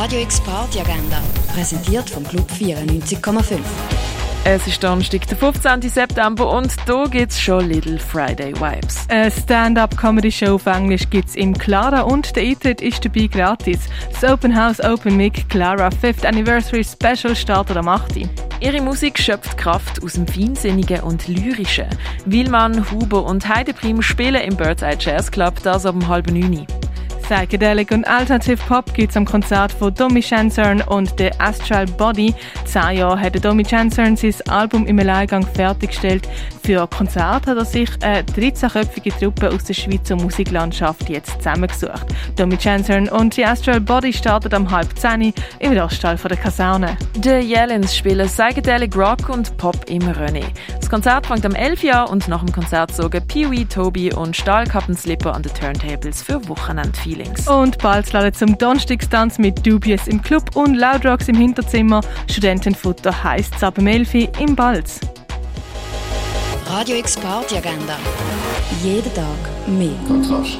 Radio X Party Agenda, präsentiert vom Club 94,5. Es ist Donnerstag, der 15. September und da gibt's schon Little Friday Vibes. Eine Stand-up-Comedy-Show auf Englisch gibt's im Clara und der Eintritt ist dabei gratis. Das Open House Open Mic Clara 5th Anniversary Special startet am 8. Ihre Musik schöpft Kraft aus dem Feinsinnigen und Lyrischen. Wilman, Huber und Heideprim spielen im Birdseye Jazz Club, das um halb neun. Psychedelic und Alternative Pop gibt es am Konzert von Domi Chancern und The Astral Body. Zehn Jahre hat Domi Chancern sein Album im Alleingang fertiggestellt. Für Konzert hat er sich eine 13-köpfige Truppe aus der Schweizer Musiklandschaft jetzt zusammengesucht. Domi Chancern und The Astral Body startet am halb zehn im Loststall von der Kaserne. Die Yellens spielen Psychedelic Rock und Pop im René. Das Konzert fängt am 11 Uhr und nach dem Konzert sorgen Pee-Wee, Toby und Stahlkappenslipper an den Turntables für Wochenend-Feelings. Und bald laden zum Donnerstagstanz mit Dubious im Club und Loud Rocks im Hinterzimmer. Studentenfutter heisst es ab dem 11 Uhr im Balz. Radio X Party Agenda. Jeden Tag mehr. Kontrast.